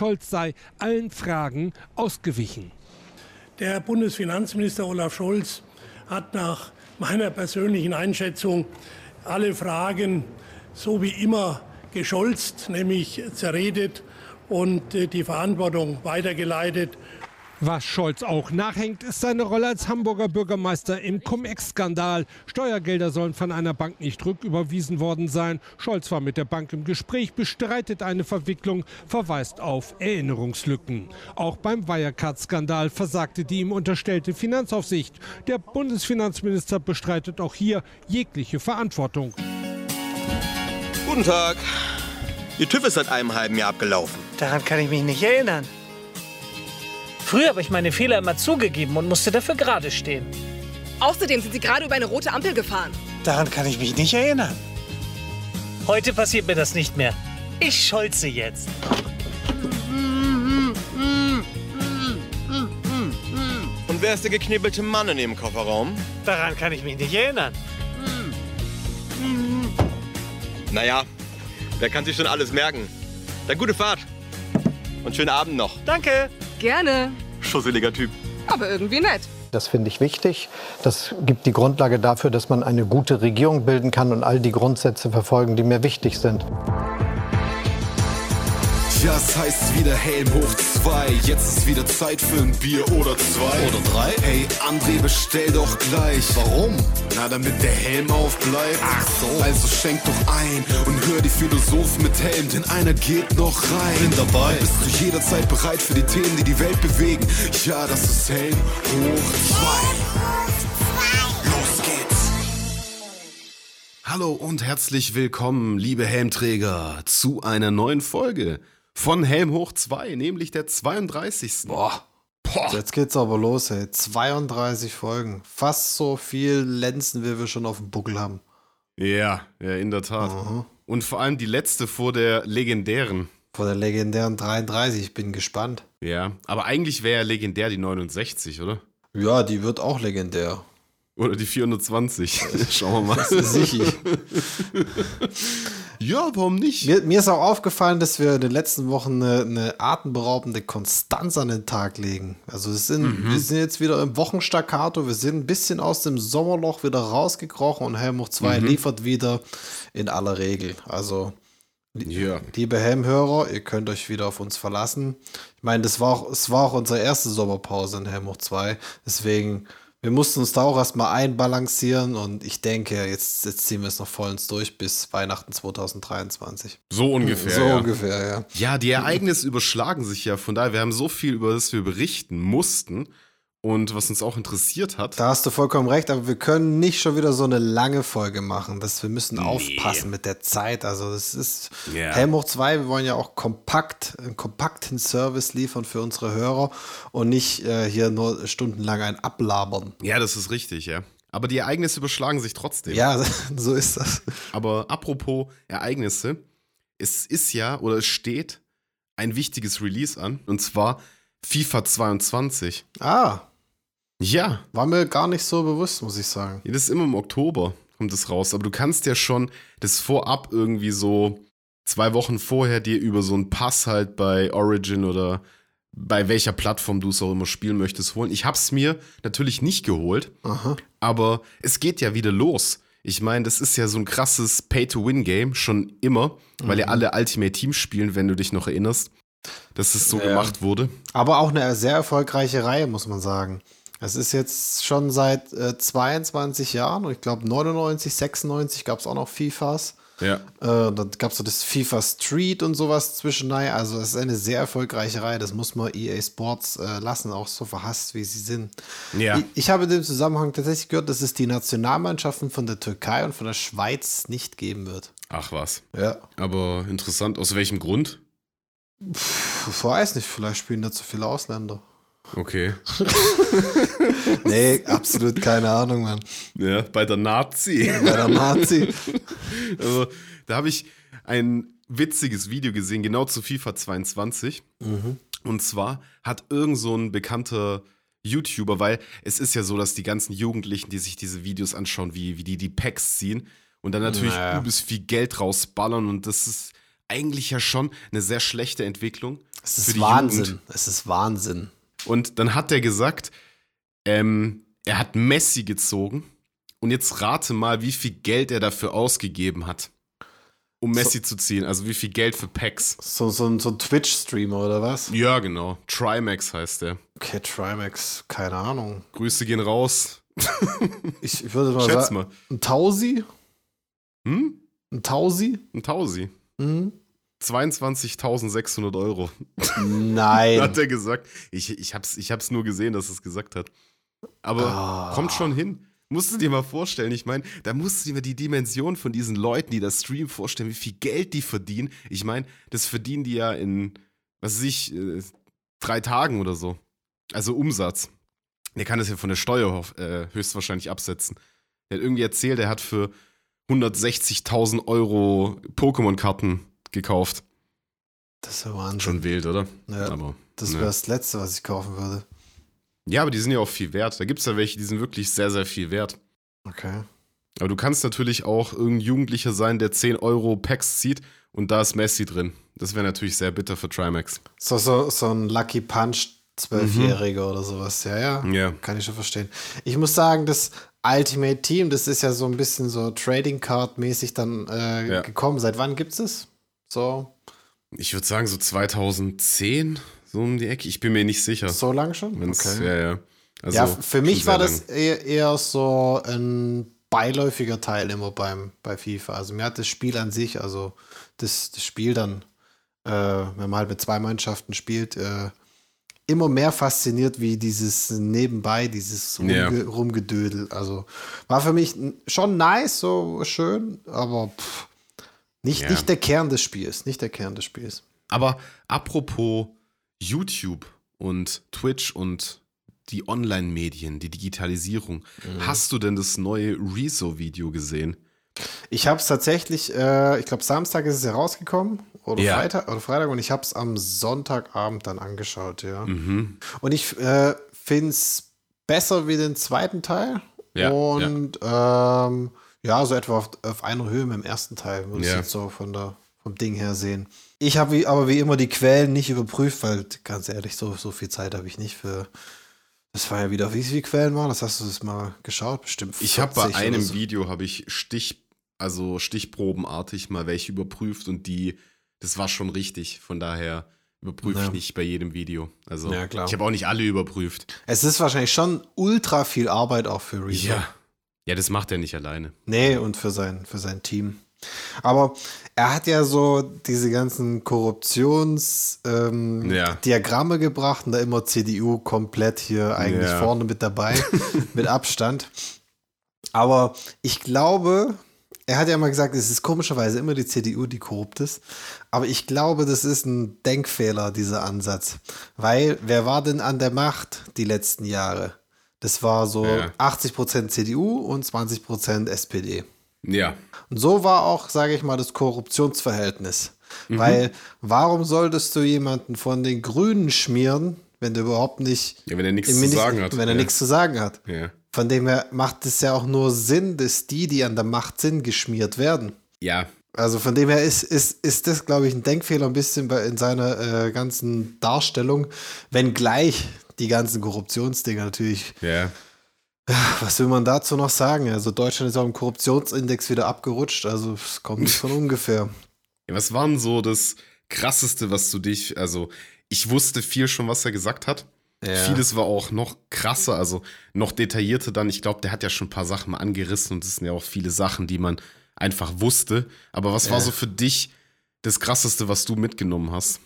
Scholz sei allen Fragen ausgewichen. Der Bundesfinanzminister Olaf Scholz hat nach meiner persönlichen Einschätzung alle Fragen so wie immer gescholzt, nämlich zerredet und äh, die Verantwortung weitergeleitet. Was Scholz auch nachhängt, ist seine Rolle als Hamburger Bürgermeister im Cum-Ex-Skandal. Steuergelder sollen von einer Bank nicht rücküberwiesen worden sein. Scholz war mit der Bank im Gespräch, bestreitet eine Verwicklung, verweist auf Erinnerungslücken. Auch beim Wirecard-Skandal versagte die ihm unterstellte Finanzaufsicht. Der Bundesfinanzminister bestreitet auch hier jegliche Verantwortung. Guten Tag. Ihr TÜV ist seit einem halben Jahr abgelaufen. Daran kann ich mich nicht erinnern. Früher habe ich meine Fehler immer zugegeben und musste dafür gerade stehen. Außerdem sind Sie gerade über eine rote Ampel gefahren. Daran kann ich mich nicht erinnern. Heute passiert mir das nicht mehr. Ich scholze jetzt. Und wer ist der geknebelte Mann in dem Kofferraum? Daran kann ich mich nicht erinnern. Naja, wer kann sich schon alles merken? Dann gute Fahrt. Und schönen Abend noch. Danke. Gerne. Schusseliger Typ. Aber irgendwie nett. Das finde ich wichtig. Das gibt die Grundlage dafür, dass man eine gute Regierung bilden kann und all die Grundsätze verfolgen, die mir wichtig sind. Ja, es heißt wieder Helm hoch zwei. Jetzt ist wieder Zeit für ein Bier oder zwei. Oder drei? Hey, André, bestell doch gleich. Warum? Na, damit der Helm aufbleibt. Ach so. Also schenk doch ein und hör die Philosophen mit Helm, denn einer geht noch rein. Bin dabei. Bist du jederzeit bereit für die Themen, die die Welt bewegen? Ja, das ist Helm hoch zwei. Los geht's. Hallo und herzlich willkommen, liebe Helmträger, zu einer neuen Folge von Helm hoch 2, nämlich der 32. Boah. Jetzt geht's aber los, ey. 32 Folgen. Fast so viel Lenzen, wie wir schon auf dem Buckel haben. Ja, ja, in der Tat. Und vor allem die letzte vor der legendären. Vor der legendären 33. Ich bin gespannt. Ja, aber eigentlich wäre ja legendär die 69, oder? Ja, die wird auch legendär. Oder die 420. Schauen wir mal. Sicher. Ja, warum nicht? Mir, mir ist auch aufgefallen, dass wir in den letzten Wochen eine, eine atemberaubende Konstanz an den Tag legen. Also sind, wir sind jetzt wieder im Wochenstaccato, wir sind ein bisschen aus dem Sommerloch wieder rausgekrochen und Helm 2 liefert wieder in aller Regel. Also Ja. Liebe Helmhörer, ihr könnt euch wieder auf uns verlassen. Ich meine, das war auch, es war auch unsere erste Sommerpause in Helm hoch 2. Deswegen, wir mussten uns da auch erstmal einbalancieren und ich denke, jetzt, jetzt ziehen wir es noch vollends durch bis Weihnachten 2023. So ungefähr. so ja. ungefähr, ja. Ja, die Ereignisse überschlagen sich ja. Von daher, wir haben so viel, über das wir berichten mussten und was uns auch interessiert hat. Da hast du vollkommen recht, aber wir können nicht schon wieder so eine lange Folge machen. Das, wir müssen aufpassen mit der Zeit. Also das ist Ja. Helm hoch 2, wir wollen ja auch kompakt, einen kompakten Service liefern für unsere Hörer und nicht äh, hier nur stundenlang ein Ablabern. Ja, das ist richtig, ja. Aber die Ereignisse überschlagen sich trotzdem. Ja, so ist das. Aber apropos Ereignisse, es ist ja oder es steht ein wichtiges Release an und zwar FIFA 22. Ah, Ja, war mir gar nicht so bewusst, muss ich sagen. das ist immer im Oktober kommt es raus, aber du kannst ja schon das vorab irgendwie so zwei Wochen vorher dir über so einen Pass halt bei Origin oder bei welcher Plattform du es auch immer spielen möchtest holen. Ich hab's mir natürlich nicht geholt, Aha. aber es geht ja wieder los. Ich meine, das ist ja so ein krasses Pay-to-Win-Game schon immer, weil ja alle Ultimate Teams spielen, wenn du dich noch erinnerst, dass es so Ja. gemacht wurde. Aber auch eine sehr erfolgreiche Reihe, muss man sagen. Es ist jetzt schon seit äh, 22 Jahren und ich glaube 99, 96 gab es auch noch FIFAs. Ja. Äh, dann gab es so das FIFA Street und sowas zwischendurch. Also es ist eine sehr erfolgreiche Reihe. Das muss man EA Sports äh, lassen, auch so verhasst, wie sie sind. Ja. Ich, ich habe in dem Zusammenhang tatsächlich gehört, dass es die Nationalmannschaften von der Türkei und von der Schweiz nicht geben wird. Ach was. Ja. Aber interessant. Aus welchem Grund? Ich weiß nicht, vielleicht spielen da zu viele Ausländer. Okay. Nee, absolut keine Ahnung, Mann. Ja, bei der Nazi. Bei der Nazi. Also, da habe ich ein witziges Video gesehen, genau zu FIFA 22. Und zwar hat irgend so ein bekannter YouTuber, weil es ist ja so, dass die ganzen Jugendlichen, die sich diese Videos anschauen, wie, wie die die Packs ziehen und dann natürlich Naja. übelst viel Geld rausballern und das ist eigentlich ja schon eine sehr schlechte Entwicklung. Es ist Wahnsinn. Jugend. Es ist Wahnsinn. Und dann hat er gesagt, ähm, er hat Messi gezogen. Und jetzt rate mal, wie viel Geld er dafür ausgegeben hat, um Messi zu ziehen. Also wie viel Geld für Packs. So, so, ein- so ein Twitch-Streamer oder was? Ja, genau. Trimax heißt der. Okay, Trimax, keine Ahnung. Grüße gehen raus. Ich, ich würde mal Schätz sagen, mal. ein Tausi? Hm? Ein Tausi? Ein Tausi. Mhm. 22.600 Euro, Nein. hat er gesagt. Ich, ich, hab's, ich hab's nur gesehen, dass er es gesagt hat. Aber Ah. kommt schon hin. Musst du dir mal vorstellen, ich meine, da musst du dir mal die Dimension von diesen Leuten, die das streamen, vorstellen, wie viel Geld die verdienen. Ich meine, das verdienen die ja in, was weiß ich, äh, drei Tagen oder so. Also Umsatz. Der kann das ja von der Steuer äh, höchstwahrscheinlich absetzen. Der hat irgendwie erzählt, er hat für 160.000 Euro Pokémon-Karten gekauft. Das ist ja Wahnsinn. Schon wild, oder? Ja, Aber, das ne. wäre das Letzte, was ich kaufen würde. Ja, aber die sind ja auch viel wert. Da gibt es ja welche, die sind wirklich sehr, sehr viel wert. Okay. Aber du kannst natürlich auch irgendein Jugendlicher sein, der 10 Euro Packs zieht und da ist Messi drin. Das wäre natürlich sehr bitter für Trimax. So, so, so ein Lucky Punch Zwölfjähriger oder sowas. Ja, ja. Ja. Kann ich schon verstehen. Ich muss sagen, das Ultimate Team, das ist ja so ein bisschen so Trading Card mäßig dann äh, Ja. gekommen. Seit wann gibt's es? So, Ich würde sagen, so 2010, so um die Ecke. Ich bin mir nicht sicher. so lang schon? Wenn's, Okay. Ja, ja. Also ja, für mich war sehr das lang. eher, eher so ein beiläufiger Teil immer beim, bei FIFA. Also mir hat das Spiel an sich, also das, das Spiel dann, äh, wenn man halt mit zwei Mannschaften spielt, äh, immer mehr fasziniert wie dieses nebenbei, dieses. Rumge Rumgedödel. Also war für mich schon nice, so schön, aber pff, nicht, Ja. nicht der Kern des Spiels, nicht der Kern des Spiels. Aber apropos YouTube und Twitch und die Online-Medien, die Digitalisierung. Mhm. Hast du denn das neue Rezo-Video gesehen? Ich habe es tatsächlich, äh, ich glaube Samstag ist es ja rausgekommen oder Ja. Freitag oder Freitag und ich habe es am Sonntagabend dann angeschaut, ja. Mhm. Und ich äh, finde es besser wie den zweiten Teil Ja, und ja. Ähm, ja, so etwa auf, auf einer Höhe mit dem ersten Teil, würde ich Ja. jetzt so von der, vom Ding her sehen. Ich habe wie, aber wie immer die Quellen nicht überprüft, weil ganz ehrlich, so, so viel Zeit habe ich nicht für. Das war ja wieder, wie viele Quellen waren? Das hast du das mal geschaut? Bestimmt. Ich habe bei 40 oder einem so. Video habe ich Stich, also stichprobenartig mal welche überprüft und die, das war schon richtig. Von daher überprüfe Ja. ich nicht bei jedem Video. Also Ja, klar. ich habe auch nicht alle überprüft. Es ist wahrscheinlich schon ultra viel Arbeit auch für Rezo. Ja. Ja, das macht er nicht alleine. Nee, und für sein, für sein Team. Aber er hat ja so diese ganzen Korruptionsdiagramme ähm, Ja. Gebracht und da immer CDU komplett hier eigentlich Ja. vorne mit dabei, mit Abstand. Aber ich glaube, er hat ja immer gesagt, es ist komischerweise immer die CDU, die korrupt ist. Aber ich glaube, das ist ein Denkfehler, dieser Ansatz. Weil, wer war denn an der Macht die letzten Jahre? Das war so Ja. 80% CDU und 20% SPD. Ja. Und so war auch, sage ich mal, das Korruptionsverhältnis. Mhm. Weil warum solltest du jemanden von den Grünen schmieren, wenn du überhaupt nicht Ja, wenn er nichts zu sagen hat. wenn er ja. nichts zu sagen hat? Ja. Von dem her macht es ja auch nur Sinn, dass die, die an der Macht sind, geschmiert werden. Ja. Also von dem her ist, ist, ist das, glaube ich, ein Denkfehler ein bisschen in seiner äh, ganzen Darstellung, wenngleich die ganzen Korruptionsdinge natürlich Ja. was will man dazu noch sagen? Also Deutschland ist auch im Korruptionsindex wieder abgerutscht, also es kommt nicht von ungefähr. Ja, was war denn so das krasseste, was du dich, also ich wusste viel schon, was er gesagt hat. Ja. Vieles war auch noch krasser, also noch detaillierter dann. Ich glaube, der hat ja schon ein paar Sachen mal angerissen und es sind ja auch viele Sachen, die man einfach wusste. Aber was war Ja. so für dich das krasseste, was du mitgenommen hast?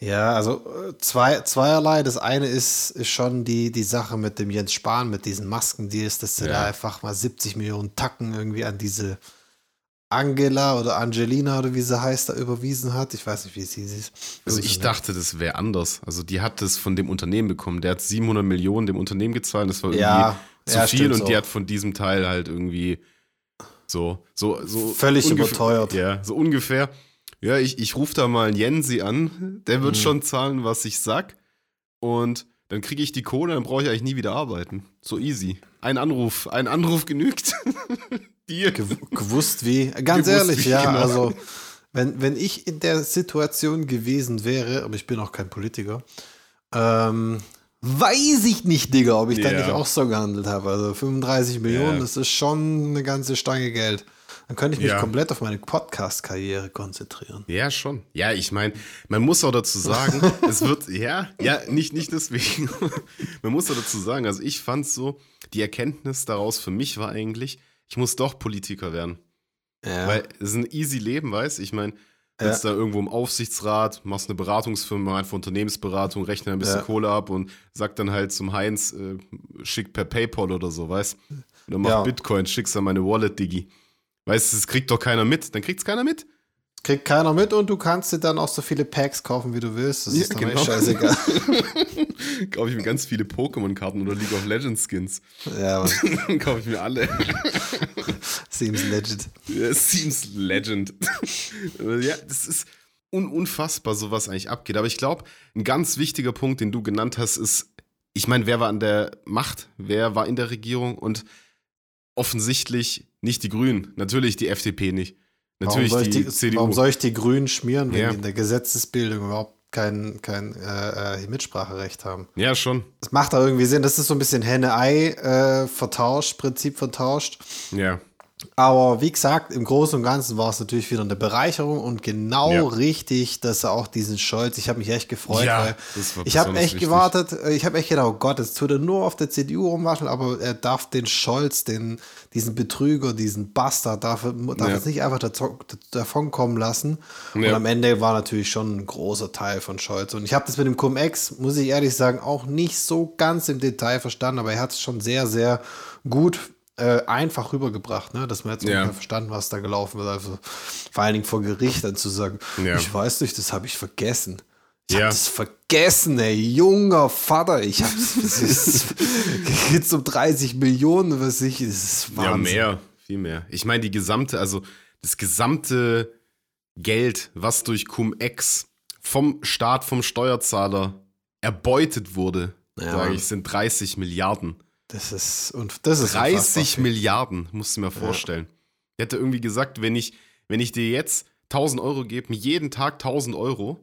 Ja, also äh, zwei, zweierlei. Das eine ist, ist schon die, die Sache mit dem Jens Spahn, mit diesen Maskendeals, dass der Ja. da einfach mal 70 Millionen Tacken irgendwie an diese Angela oder Angelina oder wie sie heißt, da überwiesen hat. Ich weiß nicht, wie sie hieß. Also ich dachte, das wäre anders. Also die hat das von dem Unternehmen bekommen. Der hat 700 Millionen dem Unternehmen gezahlt. Das war irgendwie Ja, zu ja, viel und so. die hat von diesem Teil halt irgendwie so, so, so Völlig überteuert. Ja, so ungefähr. Ja, ich, ich rufe da mal einen Jensi an. Der Mhm. wird schon zahlen, was ich sag. Und dann kriege ich die Kohle, dann brauche ich eigentlich nie wieder arbeiten. So easy. Ein Anruf, ein Anruf genügt. Dir. Gew gewusst wie. Ganz Gewusst ehrlich, wie, ja. genau. Also, wenn, wenn ich in der Situation gewesen wäre, aber ich bin auch kein Politiker, ähm, weiß ich nicht, Digga, ob ich da Ja. nicht auch so gehandelt habe. Also 35 Millionen, Ja. das ist schon eine ganze Stange Geld. Dann könnte ich mich Ja. komplett auf meine Podcast-Karriere konzentrieren. Ja, schon. Ja, ich meine, man muss auch dazu sagen, es wird, ja, ja, nicht, nicht deswegen. man muss auch dazu sagen, also ich fand so, die Erkenntnis daraus für mich war eigentlich, ich muss doch Politiker werden. Ja. Weil es ist ein easy Leben, weißt Ich meine, sitzt da irgendwo im Aufsichtsrat, machst eine Beratungsfirma, einfach Unternehmensberatung, rechne ein bisschen Ja. Kohle ab und sag dann halt zum Heinz, äh, schick per Paypal oder so, weißt Oder mach Ja. Bitcoin, schickst an meine Wallet, Digi. Weißt du, das kriegt doch keiner mit. Dann kriegt's keiner mit. Kriegt keiner mit und du kannst dir dann auch so viele Packs kaufen, wie du willst. Das Ja, ist genau. scheißegal. Kaufe ich mir ganz viele Pokémon-Karten oder League of Legends Skins. ja, aber Dann kaufe ich mir alle. seems legit. Ja, es seems legend. ja, das ist un unfassbar, so was eigentlich abgeht. Aber ich glaube, ein ganz wichtiger Punkt, den du genannt hast, ist, ich meine, wer war an der Macht? Wer war in der Regierung? Und offensichtlich nicht die Grünen. Natürlich die FDP nicht. Natürlich warum soll, die, ich die, CDU. warum soll ich die Grünen schmieren, wenn Ja. die in der Gesetzesbildung überhaupt kein, kein äh, äh, Mitspracherecht haben? ja, schon. Das macht da irgendwie Sinn. Das ist so ein bisschen Henne-Ei äh, vertauscht, Prinzip vertauscht. Ja. Aber wie gesagt, im Großen und Ganzen war es natürlich wieder eine Bereicherung und genau Ja. richtig, dass er auch diesen Scholz, ich habe mich echt gefreut, Ja, weil ich habe echt wichtig. gewartet, äh, ich habe echt gedacht, oh Gott, jetzt tut er nur auf der CDU rumwascheln, aber er darf den Scholz, den, diesen Betrüger, diesen Bastard, darf, darf Ja. es nicht einfach davon kommen lassen. Und am Ende war natürlich schon ein großer Teil von Scholz. Und ich habe das mit dem Cum-Ex, muss ich ehrlich sagen, auch nicht so ganz im Detail verstanden, aber er hat es schon sehr, sehr gut äh, einfach rübergebracht, ne? dass man jetzt Ja. verstanden, was da gelaufen wird. Also vor allen Dingen vor Gericht dann zu sagen, Ja. ich weiß nicht, das habe ich vergessen. Ich Ja. habe das vergessen, ey, junger Vater. Ich habe es geht um 30 Millionen, was ich, das ist Ja, Wahnsinn. mehr, viel mehr. Ich meine, die gesamte, also das gesamte Geld, was durch Cum-Ex vom Staat, vom Steuerzahler erbeutet wurde, Ja, sage ich, sind 30 Milliarden. Das ist und das ist 30 unfassbar. Milliarden, musst du mir vorstellen. Ich hätte irgendwie gesagt, wenn ich, wenn ich dir jetzt 1000 Euro gebe, jeden Tag 1000 Euro,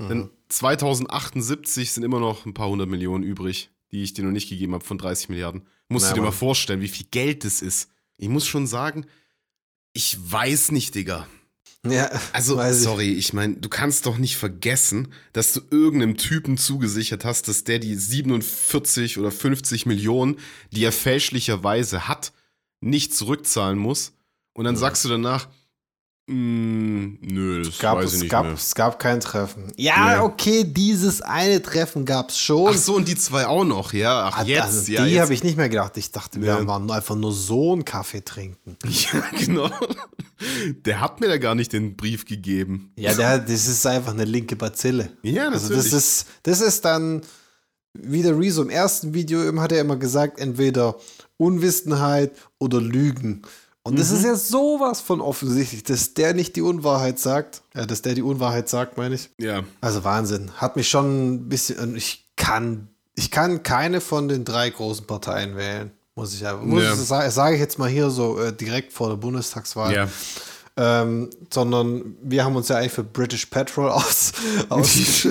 Mhm. dann 2078 sind immer noch ein paar hundert Millionen übrig, die ich dir noch nicht gegeben habe von 30 Milliarden. Musst Na, du dir mal vorstellen, wie viel Geld das ist. Ich muss schon sagen, ich weiß nicht, Digga. Ja, Also, weiß ich. sorry, ich, meine, du kannst doch nicht vergessen, dass du irgendeinem Typen zugesichert hast, dass der die 47 oder 50 Millionen, die er fälschlicherweise hat, nicht zurückzahlen muss. Und dann sagst du danach, "Mm, nö, das gab, weiß ich es, nicht gab, mehr. es gab kein Treffen. Ja, Ja. okay, dieses eine Treffen gab es schon. Ach so, und die zwei auch noch, ja. Ach, Ah, jetzt, also ja. die habe ich nicht mehr gedacht. Ich dachte, wir Ja. waren einfach nur so einen Kaffee trinken. Ja, genau. Der hat mir da gar nicht den Brief gegeben. Ja, der, das ist einfach eine linke Bazille. Ja, Also natürlich. das ist, das ist dann, wie der Rezo im ersten Video eben hat er immer gesagt, entweder Unwissenheit oder Lügen. Und das Mhm. ist ja sowas von offensichtlich, dass der nicht die Unwahrheit sagt. Ja, dass der die Unwahrheit sagt, meine ich. ja. Also Wahnsinn. Hat mich schon ein bisschen. Ich kann, ich kann keine von den drei großen Parteien wählen. Muss ich einfach. Muss Ja. ich, sage sag ich jetzt mal hier so äh, direkt vor der Bundestagswahl. Ja. Ähm, sondern wir haben uns ja eigentlich für British Petrol aus, aus,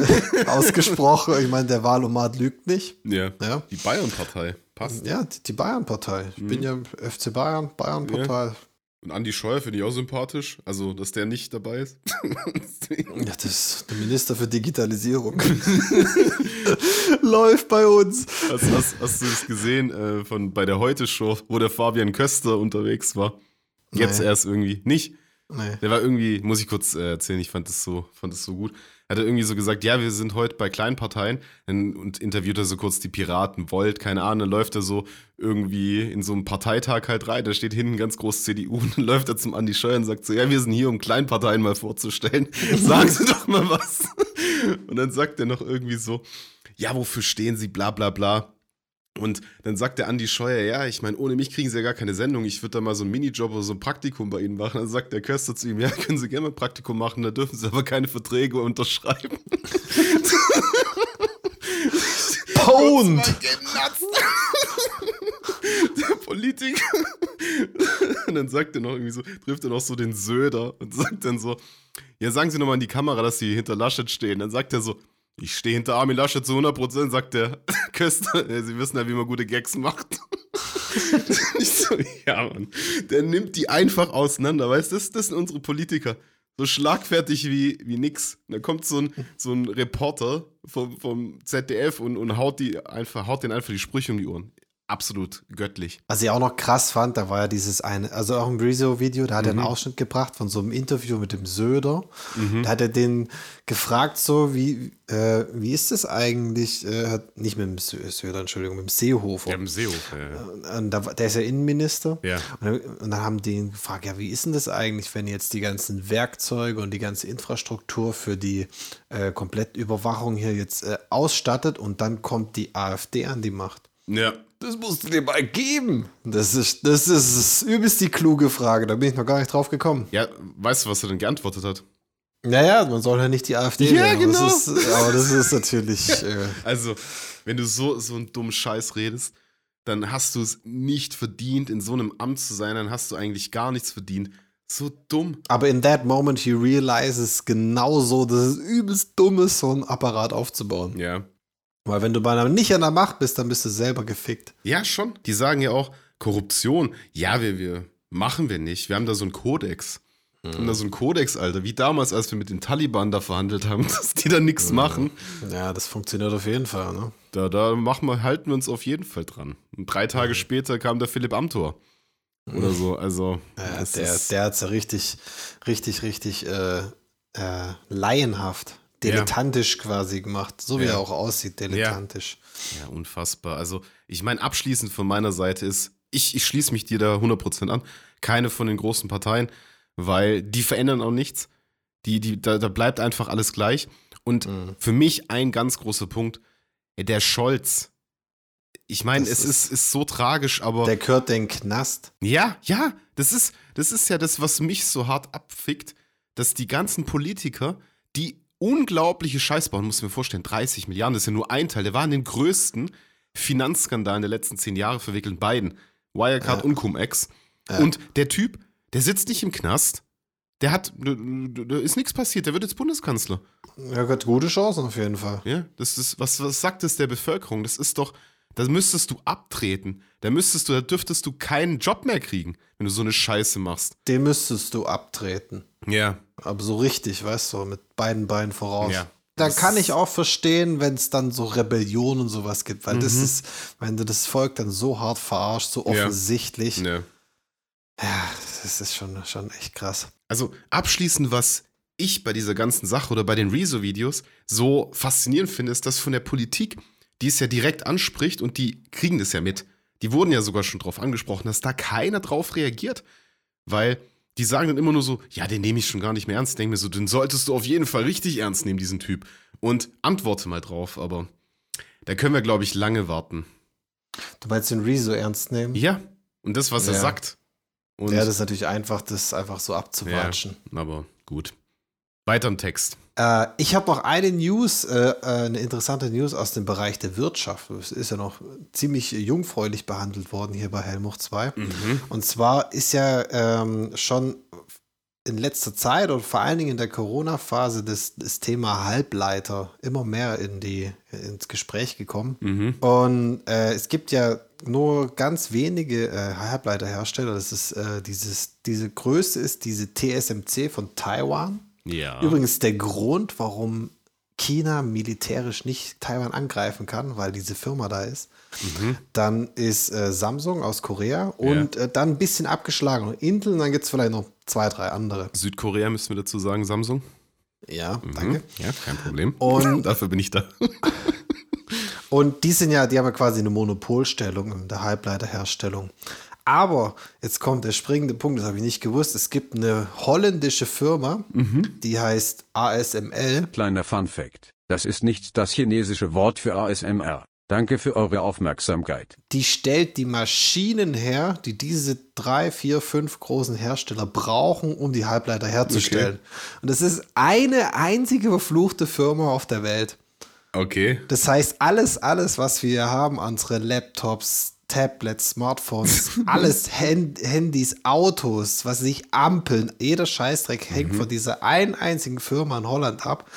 ausgesprochen. Ich meine, der Wahlomat lügt nicht. Ja. Ja. Die Bayern-Partei. Passt. Ja, die, die Bayern-Partei. Ich Mhm. bin ja FC Bayern, Bayern-Partei. Und Andi Scheuer finde ich auch sympathisch. Also, dass der nicht dabei ist. Ja. das ist der Minister für Digitalisierung. Läuft bei uns. hast, hast, hast du es gesehen äh, von, bei der Heute-Show, wo der Fabian Köster unterwegs war? Jetzt Nee. erst irgendwie. Nicht? Nee. Der war irgendwie, muss ich kurz äh, erzählen, ich fand das so, fand das so gut. Hat er irgendwie so gesagt, ja, wir sind heute bei Kleinparteien Dann- und interviewt er so kurz die Piraten, Volt, keine Ahnung, dann läuft er so irgendwie in so einem Parteitag halt rein, da steht hinten ganz groß CDU und dann läuft er zum Andi Scheuer und sagt so, ja, wir sind hier, um Kleinparteien mal vorzustellen. Sagen Sie doch mal was. Und dann sagt er noch irgendwie so, ja, wofür stehen Sie, bla bla bla. Und dann sagt der Andi Scheuer, ja, ich meine, ohne mich kriegen sie ja gar keine Sendung. Ich würde da mal so einen Minijob oder so ein Praktikum bei ihnen machen. Dann sagt der Köster zu ihm, ja, können Sie gerne mal ein Praktikum machen, da dürfen Sie aber keine Verträge unterschreiben. Pound! der Politiker. Und dann sagt er noch irgendwie so, trifft er noch so den Söder und sagt dann so, ja, sagen Sie nochmal in die Kamera, dass Sie hinter Laschet stehen. Dann sagt er so, ich stehe hinter Armin Laschet zu 100%, sagt der Köster. Sie wissen ja, wie man gute Gags macht. ich so, ja, Mann. Der nimmt die einfach auseinander, weißt du? Das, das sind unsere Politiker. So schlagfertig wie, wie nix. Da kommt so ein, so ein Reporter vom, vom ZDF und, und haut, die einfach, haut den einfach die Sprüche um die Ohren. Absolut göttlich. Was ich auch noch krass fand, da war ja dieses eine, also auch im Rezo-Video, da hat er einen Ausschnitt gebracht von so einem Interview mit dem Söder. Da hat er den gefragt, so, wie, äh, wie ist das eigentlich, äh, hat- nicht mit dem Sö- Söder, Entschuldigung, mit dem Seehofer. Ja, im Seehof. Ja, ja. Und da, der ist ja Innenminister. Ja. Und, dann, und dann haben die ihn gefragt, ja, wie ist denn das eigentlich, wenn jetzt die ganzen Werkzeuge und die ganze Infrastruktur für die äh, Komplettüberwachung hier jetzt äh, ausstattet und dann kommt die AfD an die Macht? ja. Das musst du dir mal geben. Das ist, das ist übelst die kluge Frage. Da bin ich noch gar nicht drauf gekommen. Ja, weißt du, was er denn geantwortet hat? Naja, man soll ja nicht die AfD Ja, aber genau. Das ist, aber das ist natürlich. Äh, Also, wenn du so, so einen dummen Scheiß redest, dann hast du es nicht verdient, in so einem Amt zu sein, dann hast du eigentlich gar nichts verdient. So dumm. aber in that moment he realizes genau so, dass es übelst dumm ist, so einen Apparat aufzubauen. Ja. Weil wenn du bei einer nicht an der Macht bist, dann bist du selber gefickt. Ja, schon. Die sagen ja auch, Korruption, ja, wir, wir machen wir nicht. Wir haben da so einen Kodex. Wir haben da so einen Kodex, Alter. Wie damals, als wir mit den Taliban da verhandelt haben, dass die da nichts machen. Ja, das funktioniert auf jeden Fall, ne? Da, da machen wir, halten wir uns auf jeden Fall dran. Und drei Tage später kam der Philipp Amthor. Oder so. Also, Ja, der, der hat's ja richtig, richtig, richtig äh, äh, laienhaft, dilettantisch quasi gemacht. So wie Ja. er auch aussieht, dilettantisch. Ja, unfassbar. Also, ich meine, abschließend von meiner Seite ist, ich, ich schließe mich dir da 100% an. Keine von den großen Parteien, weil die verändern auch nichts. Die, die, da, da bleibt einfach alles gleich. Und für mich ein ganz großer Punkt, der Scholz. Ich meine, es ist, ist so tragisch, aber. Der gehört den Knast. Ja, ja, das ist, das ist ja das, was mich so hart abfickt, dass die ganzen Politiker, die unglaubliche Scheiß bauen, muss ich mir vorstellen, 30 Milliarden, das ist ja nur ein Teil, der war in den größten Finanzskandalen der letzten zehn Jahre verwickelt, beiden, Wirecard und Cum-Ex. Und der Typ, der sitzt nicht im Knast, der hat, da da ist nichts passiert, der wird jetzt Bundeskanzler. Er hat gute Chancen auf jeden Fall. Ja, das ist, was, was sagt es der Bevölkerung? Das ist doch, da müsstest du abtreten. Da müsstest du, da dürftest du keinen Job mehr kriegen, wenn du so eine Scheiße machst. Den müsstest du abtreten. Ja. Aber so richtig, weißt du, mit beiden Beinen voraus. Ja. Dann kann ich auch verstehen, wenn es dann so Rebellion und sowas gibt, weil das ist, wenn du das Volk dann so hart verarscht, so offensichtlich, ja, ja. das ist schon, schon echt krass. Also abschließend, was ich bei dieser ganzen Sache oder bei den Rezo-Videos so faszinierend finde, ist, dass von der Politik, die es ja direkt anspricht und die kriegen das ja mit. Die wurden ja sogar schon drauf angesprochen, dass da keiner drauf reagiert. Weil die sagen dann immer nur so, ja, den nehme ich schon gar nicht mehr ernst. Ich denke mir so, den solltest du auf jeden Fall richtig ernst nehmen, diesen Typ. Und antworte mal drauf, aber da können wir, glaube ich, lange warten. Du meinst den Rezo ernst nehmen? Ja, und das, was er Ja. sagt. Und ja, das ist natürlich einfach, das einfach so abzuwatschen. aber gut. Weiter im Text. Äh, ich habe noch eine News, äh, äh, eine interessante News aus dem Bereich der Wirtschaft. Es ist ja noch ziemlich jungfräulich behandelt worden hier bei Helmut 2. Und zwar ist ja ähm, schon in letzter Zeit und vor allen Dingen in der Corona-Phase das, das Thema Halbleiter immer mehr in die, ins Gespräch gekommen. Und äh, es gibt ja nur ganz wenige äh, Halbleiterhersteller. Das ist äh, dieses, diese Größe ist diese TSMC von Taiwan. Ja. Übrigens der Grund, warum China militärisch nicht Taiwan angreifen kann, weil diese Firma da ist. Dann ist äh, Samsung aus Korea und äh, dann ein bisschen abgeschlagen. Intel und dann gibt es vielleicht noch zwei, drei andere. Südkorea müssen wir dazu sagen, Samsung. Ja, danke. Ja, kein Problem. Und- dafür bin ich da. Und die sind ja, die haben ja quasi eine Monopolstellung in der Halbleiterherstellung. Aber jetzt kommt der springende Punkt, das habe ich nicht gewusst. Es gibt eine holländische Firma, die heißt ASML. Kleiner Fun Fact. Das ist nicht das chinesische Wort für ASMR. Danke für eure Aufmerksamkeit. Die stellt die Maschinen her, die diese drei, vier, fünf großen Hersteller brauchen, um die Halbleiter herzustellen. Und das ist eine einzige verfluchte Firma auf der Welt. Okay. Das heißt, alles, alles, was wir haben, unsere Laptops, Tablets, Smartphones, alles Hand Handys, Autos, was sich Ampeln, jeder Scheißdreck hängt von dieser einen einzigen Firma in Holland ab,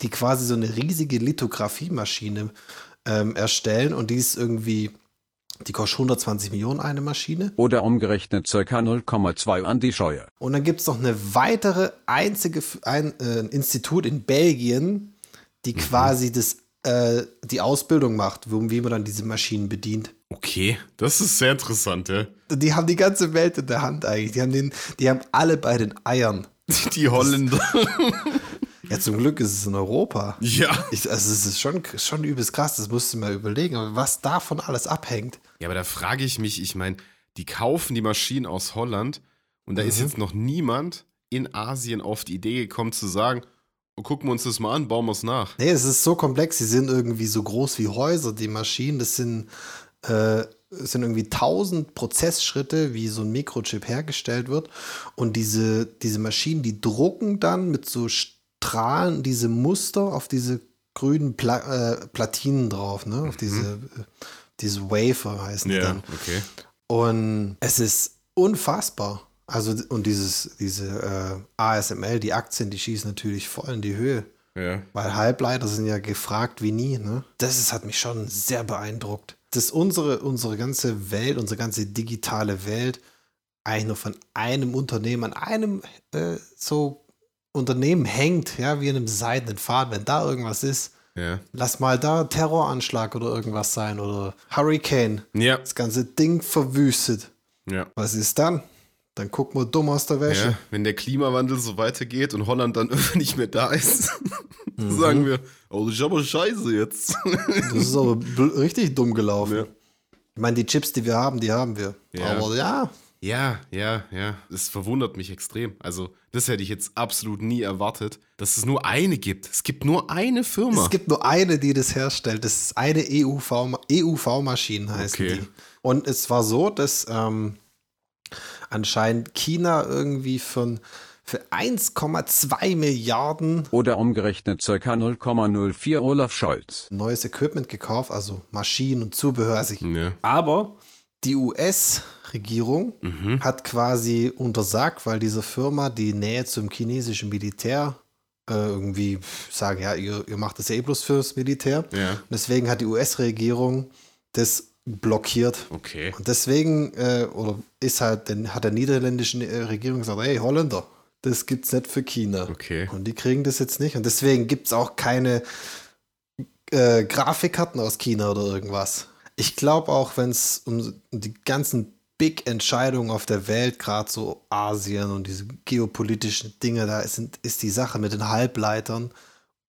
die quasi so eine riesige Lithografiemaschine ähm, erstellen und die ist irgendwie, die kostet 120 Millionen eine Maschine. Oder umgerechnet ca. 0,2 an die Steuer. Und dann gibt es noch eine weitere einzige ein, äh, Institut in Belgien, die quasi das, äh, die Ausbildung macht, wie, man dann diese Maschinen bedient. Okay, das ist sehr interessant, ja. Die haben die ganze Welt in der Hand eigentlich. Die haben, den, die haben alle bei den Eiern. Die Holländer. Ja, zum Glück ist es in Europa. Ja. Ich, also es ist schon, schon übelst krass, das musst du mal überlegen, aber was davon alles abhängt. Ja, aber da frage ich mich, ich meine, die kaufen die Maschinen aus Holland und da ist jetzt noch niemand in Asien auf die Idee gekommen zu sagen, gucken wir uns das mal an, bauen wir es nach. Nee, es ist so komplex, sie sind irgendwie so groß wie Häuser, die Maschinen, das sind, äh, es sind irgendwie tausend Prozessschritte, wie so ein Mikrochip hergestellt wird. Und diese, diese Maschinen, die drucken dann mit so Strahlen diese Muster auf diese grünen Pla äh, Platinen drauf, ne? Auf diese, äh, diese Wafer heißen die dann. okay. Und es ist unfassbar. Also, und dieses, diese äh, ASML, die Aktien, die schießen natürlich voll in die Höhe. Ja. Weil Halbleiter sind ja gefragt wie nie. Ne? Das ist, hat mich schon sehr beeindruckt. Dass unsere, unsere ganze Welt, unsere ganze digitale Welt eigentlich nur von einem Unternehmen, an einem äh, so Unternehmen hängt, ja, wie in einem seidenen Faden. Wenn da irgendwas ist, Ja. lass mal da Terroranschlag oder irgendwas sein oder Hurricane. Ja. Das ganze Ding verwüstet. Ja. Was ist dann? Dann gucken wir dumm aus der Wäsche. ja. Wenn der Klimawandel so weitergeht und Holland dann irgendwann nicht mehr da ist, sagen wir, oh, das ist aber scheiße jetzt. Das ist aber richtig dumm gelaufen. Ja. Ich meine, die Chips, die wir haben, die haben wir. Ja. Aber ja, Ja, ja, ja. Es verwundert mich extrem. Also, das hätte ich jetzt absolut nie erwartet, dass es nur eine gibt. Es gibt nur eine Firma. es gibt nur eine, die das herstellt. Das ist eine E EUV, EUV-Maschinen heißen Okay. die. Und es war so, dass ähm, anscheinend China irgendwie von für 1,2 Milliarden Oder umgerechnet ca. 0,04 Olaf Scholz. neues Equipment gekauft, also Maschinen und Zubehör. Also ja. Aber die US-Regierung hat quasi untersagt, weil diese Firma die Nähe zum chinesischen Militär äh, irgendwie sagen, ja, ihr, ihr macht das ja eh bloß fürs Militär. Ja. Und deswegen hat die US-Regierung das blockiert. Okay. Und deswegen, äh, oder ist halt, dann hat der niederländischen äh, Regierung gesagt, hey, Holländer, das gibt's nicht für China. Okay. Und die kriegen das jetzt nicht. Und deswegen gibt es auch keine äh, Grafikkarten aus China oder irgendwas. Ich glaube auch, wenn es um die ganzen Big-Entscheidungen auf der Welt, gerade so Asien und diese geopolitischen Dinge, da ist, ist die Sache mit den Halbleitern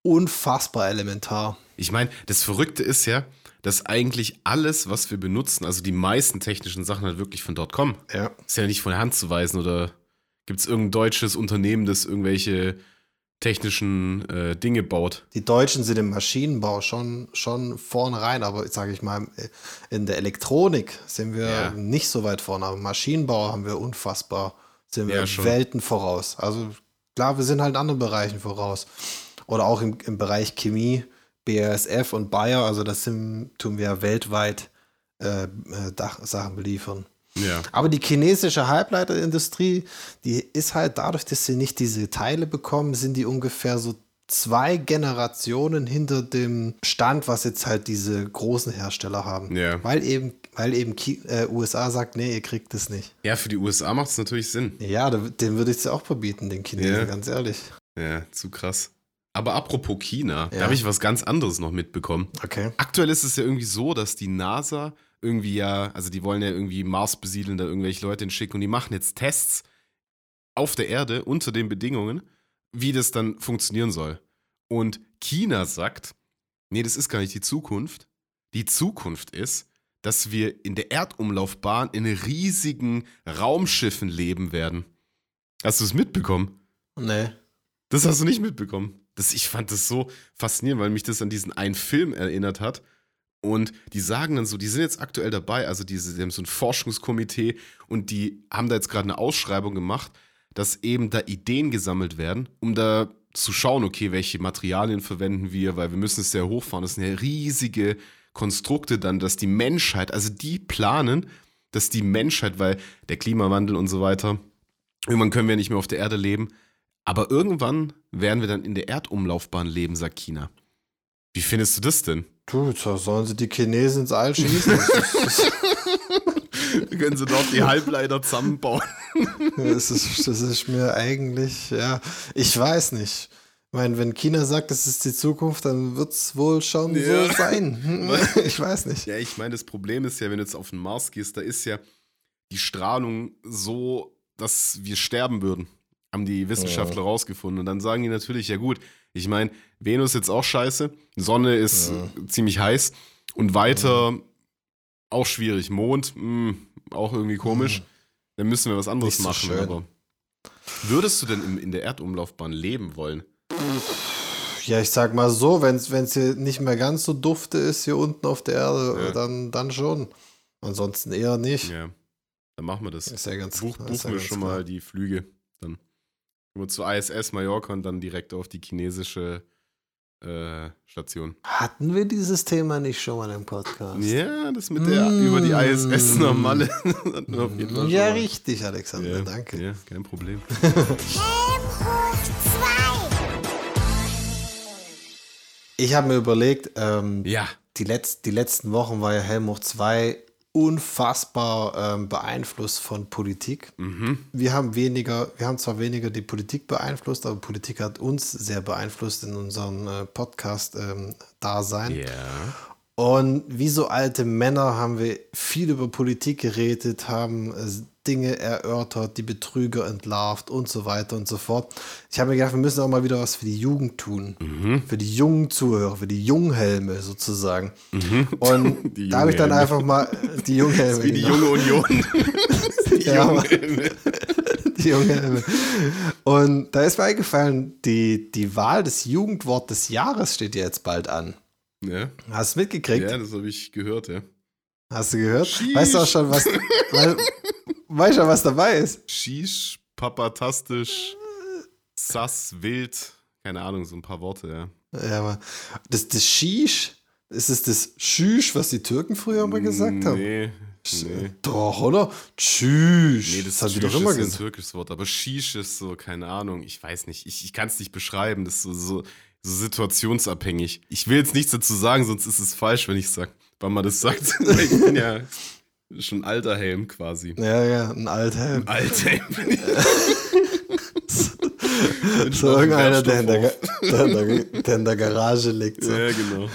unfassbar elementar. Ich meine, das Verrückte ist ja, dass eigentlich alles, was wir benutzen, also die meisten technischen Sachen halt wirklich von dort kommen. Ja. Ist ja nicht von der Hand zu weisen oder gibt es irgendein deutsches Unternehmen, das irgendwelche technischen äh, Dinge baut? Die Deutschen sind im Maschinenbau schon, schon vorne rein, aber sage ich mal, in der Elektronik sind wir Ja. nicht so weit vorne. Aber im Maschinenbau haben wir unfassbar, sind wir Ja. Welten voraus. Also klar, wir sind halt in anderen Bereichen voraus. Oder auch im, im Bereich Chemie, BASF und Bayer, also das sind, tun wir ja weltweit äh, äh, Sachen beliefern. Ja. Aber die chinesische Halbleiterindustrie, die ist halt dadurch, dass sie nicht diese Teile bekommen, sind die ungefähr so zwei Generationen hinter dem Stand, was jetzt halt diese großen Hersteller haben. Ja. Weil eben, weil eben Ki äh, USA sagt, nee, ihr kriegt das nicht. Ja, für die USA macht es natürlich Sinn. Ja, den würde ich es auch verbieten, den Chinesen, Ja. ganz ehrlich. Ja, zu krass. Aber apropos China, da Ja. habe ich was ganz anderes noch mitbekommen. Okay. Aktuell ist es ja irgendwie so, dass die NASA irgendwie ja, also die wollen ja irgendwie Mars besiedeln, da irgendwelche Leute hinschicken und die machen jetzt Tests auf der Erde unter den Bedingungen, wie das dann funktionieren soll. Und China sagt, nee, das ist gar nicht die Zukunft. Die Zukunft ist, dass wir in der Erdumlaufbahn in riesigen Raumschiffen leben werden. Hast du es mitbekommen? Nee. Das hast du nicht mitbekommen. Das, ich fand das so faszinierend, weil mich das an diesen einen Film erinnert hat. Und die sagen dann so, die sind jetzt aktuell dabei, also diese, die haben so ein Forschungskomitee und die haben da jetzt gerade eine Ausschreibung gemacht, dass eben da Ideen gesammelt werden, um da zu schauen, okay, welche Materialien verwenden wir, weil wir müssen es sehr hochfahren. Das sind ja riesige Konstrukte dann, dass die Menschheit, also die planen, dass die Menschheit, weil der Klimawandel und so weiter, irgendwann können wir nicht mehr auf der Erde leben, aber irgendwann werden wir dann in der Erdumlaufbahn leben, sagt China. Wie findest du das denn? Du, so sollen sie die Chinesen ins All schießen? Können sie dort die Halbleiter zusammenbauen? das, ist, das ist mir eigentlich, ja, ich weiß nicht. Ich meine, wenn China sagt, das ist die Zukunft, dann wird es wohl schon Ja. so sein. ich weiß nicht. Ja, ich meine, das Problem ist ja, wenn du jetzt auf den Mars gehst, da ist ja die Strahlung so, dass wir sterben würden. Haben die Wissenschaftler rausgefunden. Und dann sagen die natürlich, ja gut, ich meine, Venus ist jetzt auch scheiße, Sonne ist äh, ziemlich heiß und weiter auch schwierig. Mond, mh, auch irgendwie komisch. Dann müssen wir was anderes so machen. schön. Aber würdest du denn in der Erdumlaufbahn leben wollen? Ja, ich sag mal so, wenn es hier nicht mehr ganz so dufte ist hier unten auf der Erde, Ja. dann, dann schon. Ansonsten eher nicht. Ja, dann machen wir das. Ist ja ganz Buch, buchen ja wir schon klar. mal die Flüge. Wir zur ISS Mallorca und dann direkt auf die chinesische äh, Station. Hatten wir dieses Thema nicht schon mal im Podcast? Ja, das mit der über die ISS Mm. Ja, mal. richtig, Alexander, Ja, danke. Ja, kein Problem. Ich habe mir überlegt, ähm, Ja. die, letz die letzten Wochen war ja Helm hoch 2 unfassbar ähm, beeinflusst von Politik. Mhm. Wir haben weniger, wir haben zwar weniger die Politik beeinflusst, aber Politik hat uns sehr beeinflusst in unserem äh, Podcast-Dasein. Ja. Und wie so alte Männer haben wir viel über Politik geredet, haben äh, Dinge erörtert, die Betrüger entlarvt und so weiter und so fort. Ich habe mir gedacht, wir müssen auch mal wieder was für die Jugend tun. Mhm. Für die jungen Zuhörer, für die Junghelme sozusagen. Und Die da habe ich dann Junghelme. einfach mal die Junghelme. Wie die genau. junge Union. die Ja, junge aber- die Junghelme. Und da ist mir eingefallen, die, die Wahl des Jugendwort des Jahres steht ja jetzt bald an. Ja. Hast du mitgekriegt? ja, das habe ich gehört, ja. Hast du gehört? Sheesh. Weißt du auch schon, was, wei- weißt du, was dabei ist? Shish, papatastisch, sass, wild. Keine Ahnung, so ein paar Worte, ja. Ja, aber das, das Shish, ist es das Schüsch, was die Türken früher mal gesagt haben? Nee, nee. Doch, oder? Tschüss. Nee, das, haben die doch immer ist ein gesagt. türkisches Wort, aber Shish ist so, keine Ahnung, ich weiß nicht, ich, ich kann es nicht beschreiben, das ist so, so, so situationsabhängig. Ich will jetzt nichts dazu sagen, sonst ist es falsch, wenn ich sage, wann man das sagt. Ich bin ja schon alter Helm quasi. Ja, ja, ein Althelm. Alter Helm. Bin schon So auf dem irgendeiner, der in, der, der, der, in der Garage liegt. So. Ja, genau.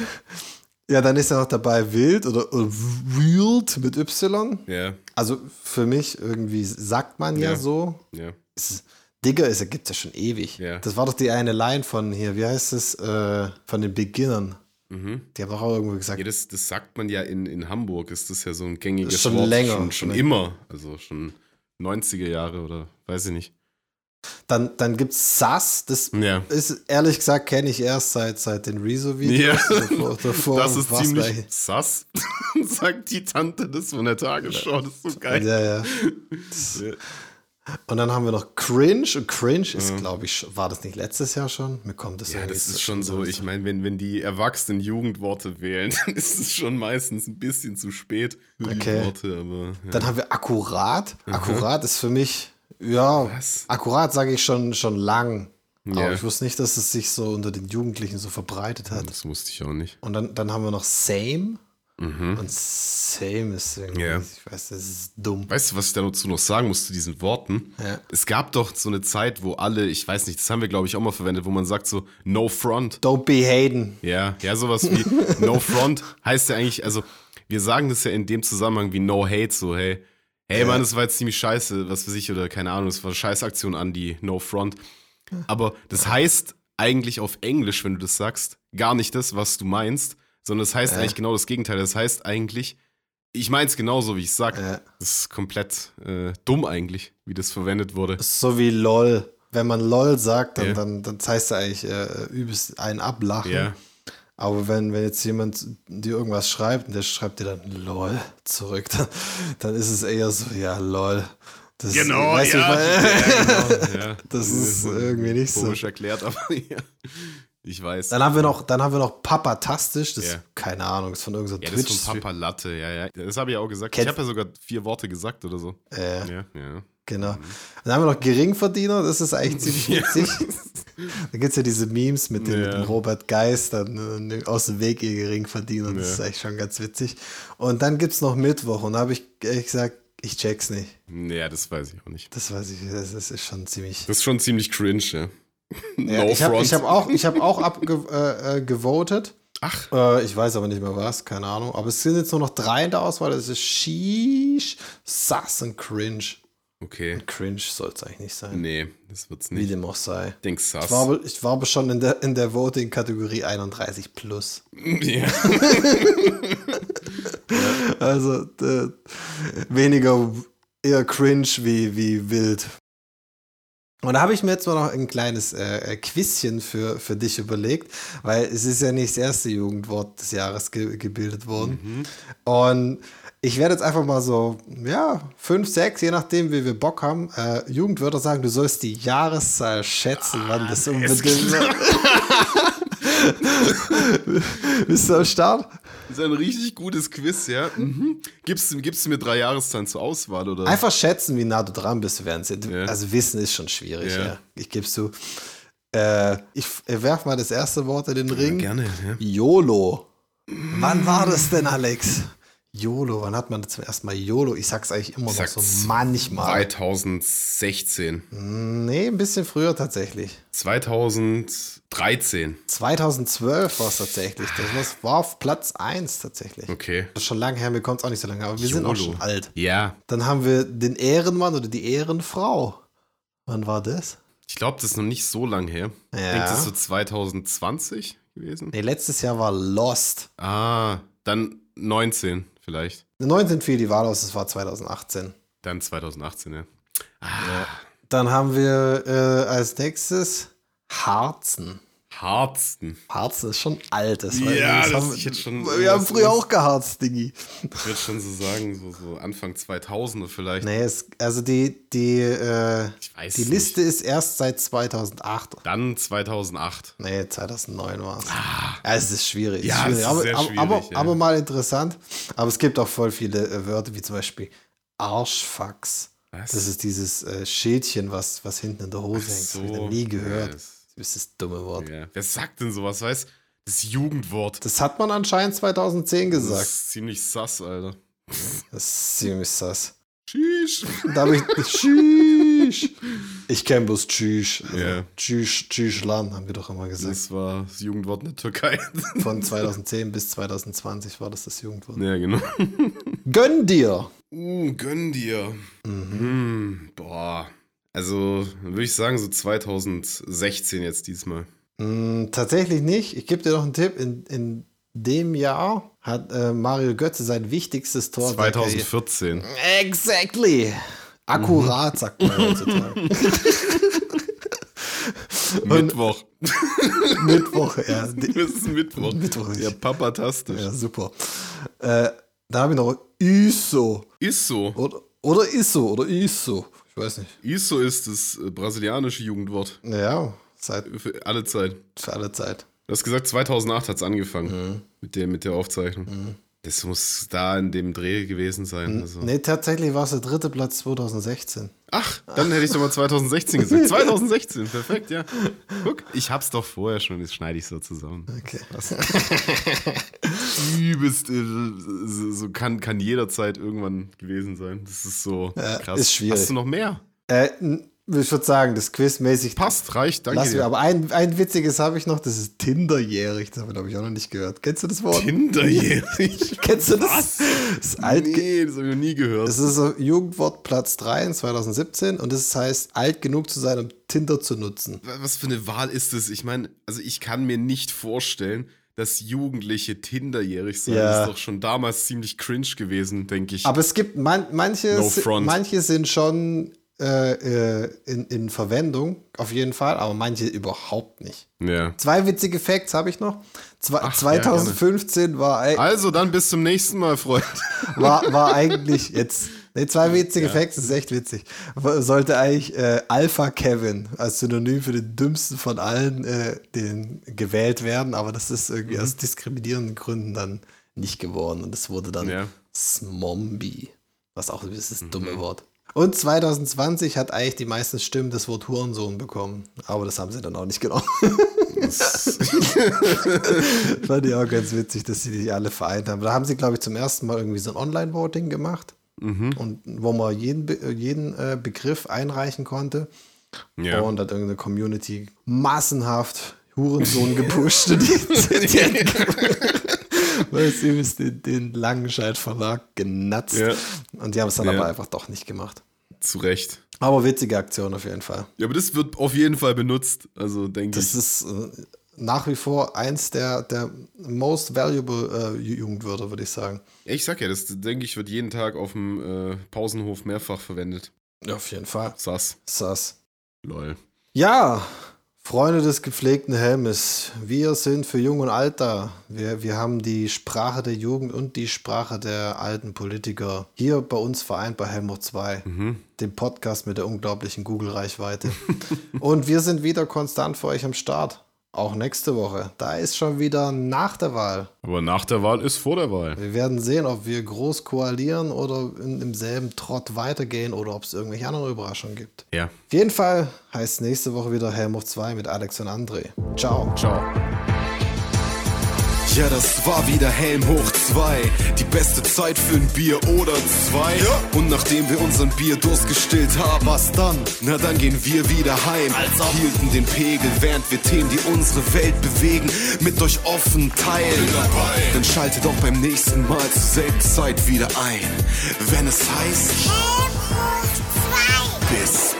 Ja, dann ist ja noch dabei Wild oder, oder Wild mit Y. Ja, Also für mich irgendwie sagt man ja, Ja. so. ja. Ist, Digger ist, gibt es ja schon ewig. Ja. Das war doch die eine Line von hier, wie heißt es, äh, von den Beginnern. Mhm. Die haben auch irgendwo gesagt, Ja, das, das sagt man ja in, in Hamburg, ist das ja so ein gängiges Schon Wort. länger. Schon, schon immer. Also schon 90er Jahre oder weiß ich nicht. dann, dann gibt es Sass, das Ja. ist ehrlich gesagt, kenne ich erst seit, seit den Rezo-Videos. Ja, Davor, davor das ist ziemlich sass, sagt die Tante das von der Tagesschau. Das ist so geil. Ja, ja. Ja. Und dann haben wir noch Cringe. Und Cringe ist, glaube ich, war das nicht letztes Jahr schon? Mir kommt das Ja, das ist schon so. Ich meine, wenn, wenn die Erwachsenen Jugendworte wählen, dann ist es schon meistens ein bisschen zu spät für Okay. die Worte. Aber ja. Dann haben wir akkurat. Akkurat ist für mich, ja, Was? akkurat sage ich schon, schon lang. Ja. Aber ich wusste nicht, dass es sich so unter den Jugendlichen so verbreitet hat. das wusste ich auch nicht. Und dann, dann haben wir noch Same. Und Same ist irgendwie, Mhm. Ja. ich weiß, das ist dumm. Weißt du, was ich dazu noch sagen muss zu diesen Worten? Ja. Es gab doch so eine Zeit, wo alle, ich weiß nicht, das haben wir glaube ich auch mal verwendet, wo man sagt so No Front. Don't be hating. Ja, ja, sowas wie No Front heißt ja eigentlich, also wir sagen das ja in dem Zusammenhang wie No Hate, so hey, hey Mann, das war jetzt ziemlich scheiße, was weiß ich, oder keine Ahnung, das war eine Scheißaktion an die No Front. Aber das heißt eigentlich auf Englisch, wenn du das sagst, gar nicht das, was du meinst, sondern das heißt Ja. eigentlich genau das Gegenteil. Das heißt eigentlich, ich meine es genauso, wie ich sag. Ja. Das ist komplett äh, dumm eigentlich, wie das verwendet wurde. So wie LOL. Wenn man LOL sagt, dann, Ja. dann, dann das heißt ja eigentlich äh, übelst ein Ablachen. Ja. Aber wenn, wenn jetzt jemand dir irgendwas schreibt und der schreibt dir dann LOL zurück, dann, dann ist es eher so, ja, LOL. Das, Genau, ja. ja, genau, ja. Das ist irgendwie nicht so. Komisch erklärt, aber ja. Ich weiß. Dann haben wir noch, dann haben wir noch Papatastisch, das Ja. ist, keine Ahnung, ist von irgendeinem ja, so das ist Twitch. von Papa Latte, ja, ja. Das habe ich auch gesagt. Kennst- ich habe ja sogar vier Worte gesagt oder so. Äh, Ja, ja. Genau. Dann haben wir noch Geringverdiener, das ist eigentlich ziemlich witzig. da gibt es ja diese Memes mit dem, mit dem Ja. Robert Geist, dann äh, aus dem Weg ihr Geringverdiener, das Ja. ist eigentlich schon ganz witzig. Und dann gibt es noch Mittwoch und da habe ich ehrlich gesagt, ich check's nicht. Ja, das weiß ich auch nicht. Das weiß ich, das, das ist schon ziemlich. Das ist schon ziemlich cringe, ja. Ja, no ich habe ich hab auch, ich hab auch abgevotet. Äh, äh. Ach, Äh, ich weiß aber nicht mehr was, keine Ahnung. Aber es sind jetzt nur noch drei in der Auswahl. Das ist Sheesh, Sass und Cringe. okay. Cringe soll es eigentlich nicht sein. Nee, das wird's Wie nicht. dem auch sei. Denkst Ich war, ich war aber schon in der, in der Voting-Kategorie 31 plus. Ja. Also äh, weniger eher cringe wie, wie wild. Und da habe ich mir jetzt mal noch ein kleines äh, äh, Quizchen für, für dich überlegt, weil es ist ja nicht das erste Jugendwort des Jahres ge gebildet worden. Und ich werde jetzt einfach mal so, ja, fünf, sechs, je nachdem, wie wir Bock haben, äh, Jugendwörter sagen. Du sollst die Jahreszahl schätzen, wann das unbedingt. Bist du am Start? Ist ein richtig gutes Quiz, ja. Mhm. Gibst, du- gibst du mir drei Jahreszahlen zur Auswahl, oder? Einfach schätzen, wie nah du dran bist, während sie. Ja. Also Wissen ist schon schwierig, ja. Ja. Ich gebe zu. Äh, ich werf mal das erste Wort in den Ring. Gerne, ja. YOLO. Wann war das denn, Alex? YOLO, wann hat man zum ersten Mal YOLO? Ich sag's eigentlich immer Ich noch so manchmal. 2016. Nee, ein bisschen früher tatsächlich. 2013. 2012 war es tatsächlich. Das war auf Platz 1 tatsächlich. Okay. Das ist schon lange her, mir kommt es auch nicht so lange, aber wir sind auch YOLO. schon alt. Ja. Dann haben wir den Ehrenmann oder die Ehrenfrau. Wann war das? Ich glaube, das ist noch nicht so lang her. Ich Ja. denke, das ist so 2020 gewesen. Nee, letztes Jahr war Lost. Ah, dann 19 vielleicht. 19 fiel die Wahl aus, es war 2018. Dann 2018, ja. Dann haben wir äh, als nächstes Harzen. Harzen. Harzen ist schon altes. Ja, das haben, ist jetzt schon Wir haben früher auch geharzt, Diggi. Ich würde schon so sagen, so, so Anfang 2000er vielleicht. Nee, es, also die, die, äh, Ich die Liste ist erst seit 2008. Dann 2008. Nee, 2009 war es. Ja, es ist schwierig. Ah. Ja, es ist aber, schwierig, aber, ja. aber mal interessant. Aber es gibt auch voll viele äh, Wörter, wie zum Beispiel Arschfax. Was? Das ist dieses äh, Schildchen, was, was hinten in der Hose hängt. Das habe ich nie gehört. Das, Das ist das dumme Wort. ja. Wer sagt denn sowas, weißt Das Jugendwort. Das hat man anscheinend 2010 Das gesagt. ist ziemlich sass, Alter. Das ist ziemlich sass. Tschüss. Da habe ich. Tschüss. Ich kenne bloß Tschüss. Also, Ja. Tschüss, Tschüsslan, haben wir doch immer gesagt. Das war das Jugendwort in der Türkei. Von 2010 bis 2020 war das das Jugendwort. ja, genau. Gönn dir! Uh, gönn dir. Mhm. Boah. Also, würde ich sagen, so 2016 jetzt diesmal. Mm, tatsächlich nicht. Ich gebe dir noch einen Tipp. In, in dem Jahr hat äh, Mario Götze sein wichtigstes Tor. der Karriere- 2014. Exactly. Akkurat, sagt man heutzutage. Mittwoch. Mittwoch, ja. Das ist Mittwoch. Mittwoch. Ja, papatastisch. Ja, super. Äh, da habe ich noch ISO. Ist so. Oder, oder ISO oder ISO. Ich weiß nicht. ISO ist das äh, brasilianische Jugendwort. Ja, seit Für alle Zeit. für alle Zeit. Du hast gesagt, 2008 hat es angefangen Mhm. mit, der, mit der Aufzeichnung. Das muss da in dem Dreh gewesen sein. Also. Nee, tatsächlich war es der dritte Platz 2016. Ach, dann hätte ich doch mal 2016 gesagt. 2016, perfekt, ja. Guck, ich hab's doch vorher schon, das schneide ich so zusammen. Okay. Übelst, äh, so kann, kann jederzeit irgendwann gewesen sein. Das ist so Ja, krass. ist schwierig. Hast du noch mehr? Äh, ich würde sagen, das quizmäßig Passt, reicht, danke Lass mir, aber ein, ein witziges habe ich noch, das ist Tinderjährig. Das habe ich, auch noch nicht gehört. Kennst du das Wort? Hinterjährig. Kennst du das? Das ist, alt, Nee, das habe ich noch nie gehört. das ist so Jugendwort Platz 3 in 2017 und das heißt, alt genug zu sein, um Tinder zu nutzen. Was für eine Wahl ist das? Ich meine, also ich kann mir nicht vorstellen, dass Jugendliche Tinderjährig sein. Ja. Das ist doch schon damals ziemlich cringe gewesen, denke ich. Aber es gibt man, manche, No front. manche sind schon äh, äh, in, in Verwendung, auf jeden Fall, aber manche überhaupt nicht. ja. Zwei witzige Facts habe ich noch. Zwei, Ach, ja, 2015 war, ei- Also dann bis zum nächsten Mal, Freund. war, war eigentlich jetzt Nee, zwei witzige Facts, das ist echt witzig. Sollte eigentlich äh, Alpha Kevin als Synonym für den dümmsten von allen äh, den gewählt werden, aber das ist irgendwie Mhm. aus diskriminierenden Gründen dann nicht geworden und es wurde dann Ja. Smombi, was auch das ist das Mhm. dumme Wort. Und 2020 hat eigentlich die meisten Stimmen das Wort Hurensohn bekommen, aber das haben sie dann auch nicht genommen. Fand ich auch ganz witzig, dass sie die alle vereint haben. Da haben sie, glaube ich, zum ersten Mal irgendwie so ein Online-Voting gemacht. Mhm. Und wo man jeden, Be- jeden äh, Begriff einreichen konnte. Ja. Und hat irgendeine Community massenhaft Hurensohn gepusht. und die, die weil es übelst den, den Langenscheid Verlag genatzt. Ja. Und die haben es dann Ja. aber einfach doch nicht gemacht. Zu Recht. Aber witzige Aktion auf jeden Fall. Ja, aber das wird auf jeden Fall benutzt. Also denke Das ich. ist äh, nach wie vor eins der, der most valuable äh, Jugendwörter, würde ich sagen. Ich sag ja, das denke ich, wird jeden Tag auf dem äh, Pausenhof mehrfach verwendet. Ja, auf jeden Fall. Sass. Sass. Lol. Ja, Freunde des gepflegten Helmes, wir sind für Jung und Alt da. Wir, wir haben die Sprache der Jugend und die Sprache der alten Politiker hier bei uns vereint bei Helmut 2, dem Podcast mit der unglaublichen Google-Reichweite. und wir sind wieder konstant für euch am Start. Auch nächste Woche. Da ist schon wieder nach der Wahl. Aber nach der Wahl ist vor der Wahl. Wir werden sehen, ob wir groß koalieren oder in demselben Trott weitergehen oder ob es irgendwelche anderen Überraschungen gibt. Ja. Auf jeden Fall heißt nächste Woche wieder Helm auf 2 mit Alex und André. Ciao. Ciao. Ja, das war wieder Helm hoch 2. Die beste Zeit für ein Bier oder zwei. Und nachdem wir unseren Bierdurst gestillt haben, was dann? Na, dann gehen wir wieder heim. Hielten den Pegel, während wir Themen, die unsere Welt bewegen, mit euch offen teilen. Dann schaltet auch beim nächsten Mal zur selben Zeit wieder ein. Wenn es heißt, bis